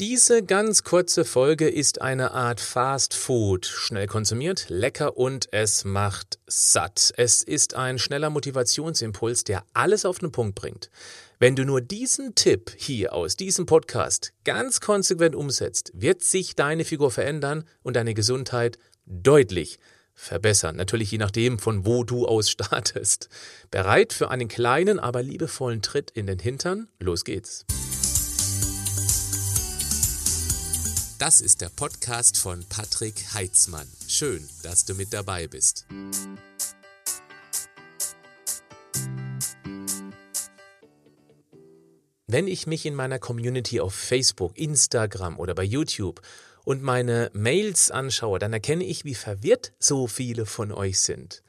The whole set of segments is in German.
Diese ganz kurze Folge ist eine Art Fast Food, schnell konsumiert, lecker und es macht satt. Es ist ein schneller Motivationsimpuls, der alles auf den Punkt bringt. Wenn du nur diesen Tipp hier aus diesem Podcast ganz konsequent umsetzt, wird sich deine Figur verändern und deine Gesundheit deutlich verbessern. Natürlich je nachdem, von wo du aus startest. Bereit für einen kleinen, aber liebevollen Tritt in den Hintern? Los geht's. Das ist der Podcast von Patrick Heitzmann. Schön, dass du mit dabei bist. Wenn ich mich in meiner Community auf Facebook, Instagram oder bei YouTube und meine Mails anschaue, dann erkenne ich, wie verwirrt so viele von euch sind.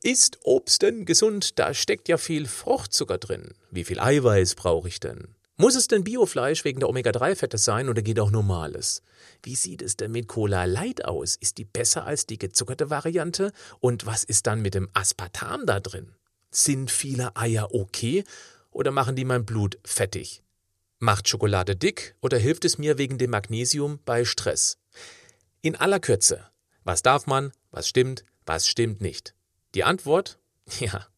Ist Obst denn gesund? Da steckt ja viel Fruchtzucker drin. Wie viel Eiweiß brauche ich denn? Muss es denn Biofleisch wegen der Omega-3-Fette sein oder geht auch normales? Wie sieht es denn mit Cola Light aus? Ist die besser als die gezuckerte Variante? Und was ist dann mit dem Aspartam da drin? Sind viele Eier okay oder machen die mein Blut fettig? Macht Schokolade dick oder hilft es mir wegen dem Magnesium bei Stress? In aller Kürze, was darf man, was stimmt, was stimmt nicht? Die Antwort? Ja,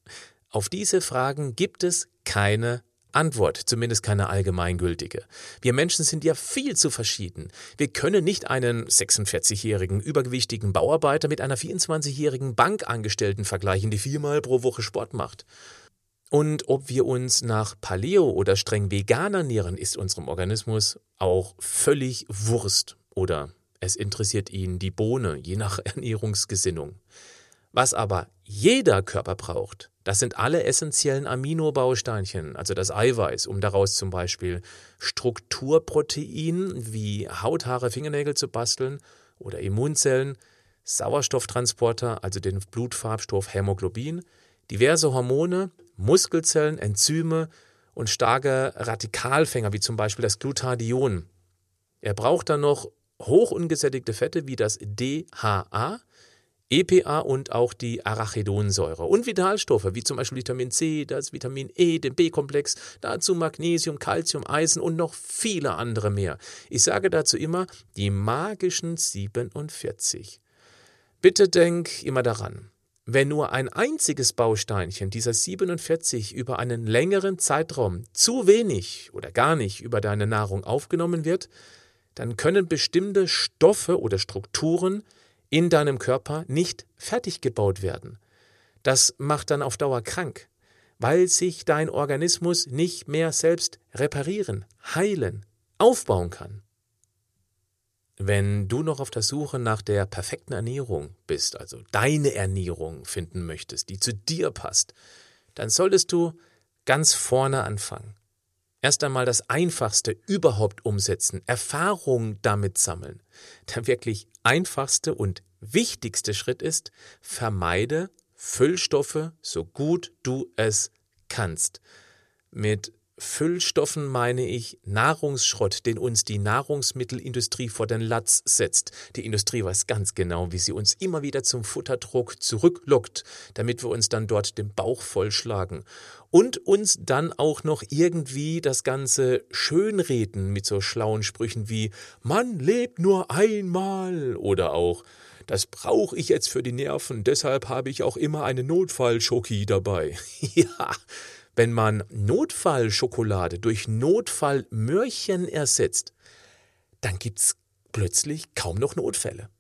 auf diese Fragen gibt es keine Antwort, zumindest keine allgemeingültige. Wir Menschen sind ja viel zu verschieden. Wir können nicht einen 46-jährigen übergewichtigen Bauarbeiter mit einer 24-jährigen Bankangestellten vergleichen, die viermal pro Woche Sport macht. Und ob wir uns nach Paleo oder streng vegan ernähren, ist unserem Organismus auch völlig Wurst. Oder es interessiert ihn die Bohne, je nach Ernährungsgesinnung. Was aber jeder Körper braucht, das sind alle essentiellen Aminobausteinchen, also das Eiweiß, um daraus zum Beispiel Strukturprotein wie Hauthaare, Fingernägel zu basteln oder Immunzellen, Sauerstofftransporter, also den Blutfarbstoff Hämoglobin, diverse Hormone, Muskelzellen, Enzyme und starke Radikalfänger wie zum Beispiel das Glutathion. Er braucht dann noch hochungesättigte Fette wie das DHA, EPA und auch die Arachidonsäure und Vitalstoffe wie zum Beispiel Vitamin C, das Vitamin E, den B-Komplex, dazu Magnesium, Calcium, Eisen und noch viele andere mehr. Ich sage dazu immer die magischen 47. Bitte denk immer daran, wenn nur ein einziges Bausteinchen dieser 47 über einen längeren Zeitraum zu wenig oder gar nicht über deine Nahrung aufgenommen wird, dann können bestimmte Stoffe oder Strukturen in deinem Körper nicht fertig gebaut werden. Das macht dann auf Dauer krank, weil sich dein Organismus nicht mehr selbst reparieren, heilen, aufbauen kann. Wenn du noch auf der Suche nach der perfekten Ernährung bist, also deine Ernährung finden möchtest, die zu dir passt, dann solltest du ganz vorne anfangen. Erst einmal das Einfachste überhaupt umsetzen, Erfahrung damit sammeln. Der wirklich einfachste und wichtigste Schritt ist, vermeide Füllstoffe so gut du es kannst. Mit Füllstoffen meine ich Nahrungsschrott, den uns die Nahrungsmittelindustrie vor den Latz setzt. Die Industrie weiß ganz genau, wie sie uns immer wieder zum Futterdruck zurücklockt, damit wir uns dann dort den Bauch vollschlagen. Und uns dann auch noch irgendwie das Ganze schönreden mit so schlauen Sprüchen wie Man lebt nur einmal oder auch das brauche ich jetzt für die Nerven, deshalb habe ich auch immer eine Notfallschoki dabei. ja, wenn man Notfallschokolade durch Notfallmörchen ersetzt, dann gibt's plötzlich kaum noch Notfälle.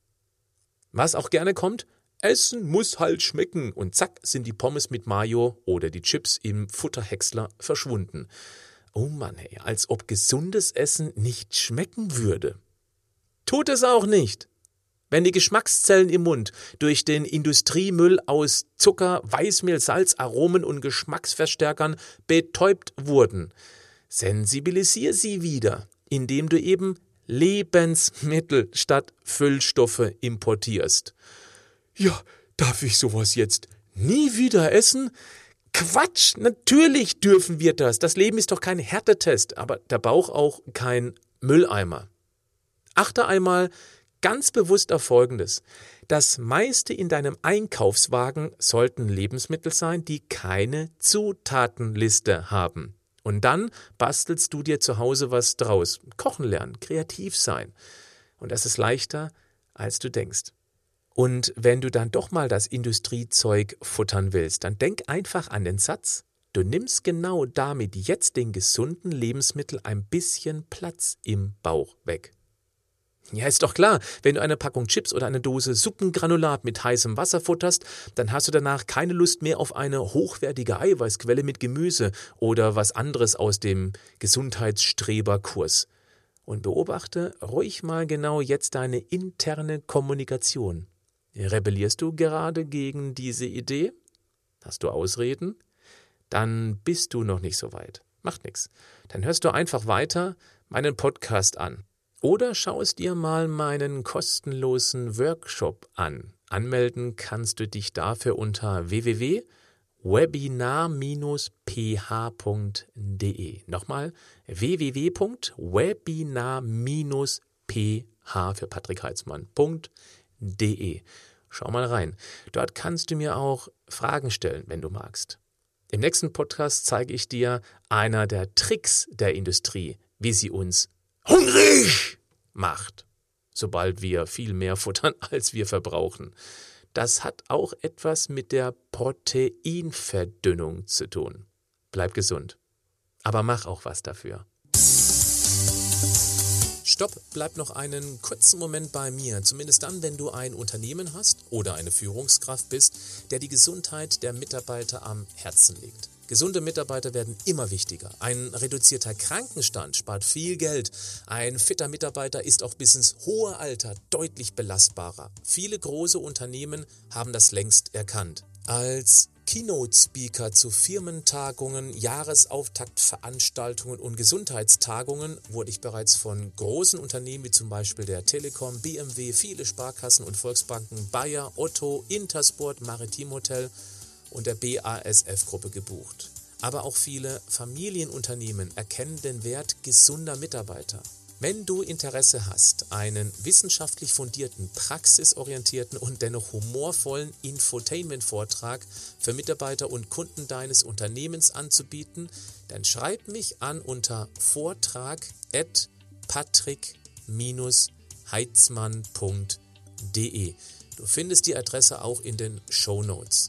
Was auch gerne kommt, Essen muss halt schmecken und zack sind die Pommes mit Mayo oder die Chips im Futterhäcksler verschwunden. Oh Mann, hey, als ob gesundes Essen nicht schmecken würde. Tut es auch nicht. Wenn die Geschmackszellen im Mund durch den Industriemüll aus Zucker, Weißmehl, Salz, Aromen und Geschmacksverstärkern betäubt wurden, sensibilisier sie wieder, indem du eben Lebensmittel statt Füllstoffe importierst. Ja, darf ich sowas jetzt nie wieder essen? Quatsch, natürlich dürfen wir das. Das Leben ist doch kein Härtetest, aber der Bauch auch kein Mülleimer. Achte einmal ganz bewusst auf Folgendes. Das meiste in deinem Einkaufswagen sollten Lebensmittel sein, die keine Zutatenliste haben. Und dann bastelst du dir zu Hause was draus. Kochen lernen, kreativ sein. Und das ist leichter, als du denkst. Und wenn du dann doch mal das Industriezeug futtern willst, dann denk einfach an den Satz, du nimmst genau damit jetzt den gesunden Lebensmittel ein bisschen Platz im Bauch weg. Ja, ist doch klar, wenn du eine Packung Chips oder eine Dose Suppengranulat mit heißem Wasser futterst, dann hast du danach keine Lust mehr auf eine hochwertige Eiweißquelle mit Gemüse oder was anderes aus dem Gesundheitsstreberkurs. Und beobachte ruhig mal genau jetzt deine interne Kommunikation. Rebellierst du gerade gegen diese Idee? Hast du Ausreden? Dann bist du noch nicht so weit. Macht nichts. Dann hörst du einfach weiter meinen Podcast an. Oder schau es dir mal meinen kostenlosen Workshop an. Anmelden kannst du dich dafür unter www.webinar-ph.de. Nochmal www.webinar-ph für Patrick Heitzmann.de. Schau mal rein. Dort kannst du mir auch Fragen stellen, wenn du magst. Im nächsten Podcast zeige ich dir einer der Tricks der Industrie, wie sie uns hungrig macht, sobald wir viel mehr futtern, als wir verbrauchen. Das hat auch etwas mit der Proteinverdünnung zu tun. Bleib gesund. Aber mach auch was dafür. Stopp, bleib noch einen kurzen Moment bei mir, zumindest dann, wenn du ein Unternehmen hast oder eine Führungskraft bist, der die Gesundheit der Mitarbeiter am Herzen legt. Gesunde Mitarbeiter werden immer wichtiger. Ein reduzierter Krankenstand spart viel Geld. Ein fitter Mitarbeiter ist auch bis ins hohe Alter deutlich belastbarer. Viele große Unternehmen haben das längst erkannt. Als Keynote-Speaker zu Firmentagungen, Jahresauftaktveranstaltungen und Gesundheitstagungen wurde ich bereits von großen Unternehmen wie zum Beispiel der Telekom, BMW, viele Sparkassen und Volksbanken, Bayer, Otto, Intersport, Maritim Hotel und der BASF-Gruppe gebucht. Aber auch viele Familienunternehmen erkennen den Wert gesunder Mitarbeiter. Wenn du Interesse hast, einen wissenschaftlich fundierten, praxisorientierten und dennoch humorvollen Infotainment-Vortrag für Mitarbeiter und Kunden deines Unternehmens anzubieten, dann schreib mich an unter vortrag at patrick-heitzmann.de. Du findest die Adresse auch in den Show Notes.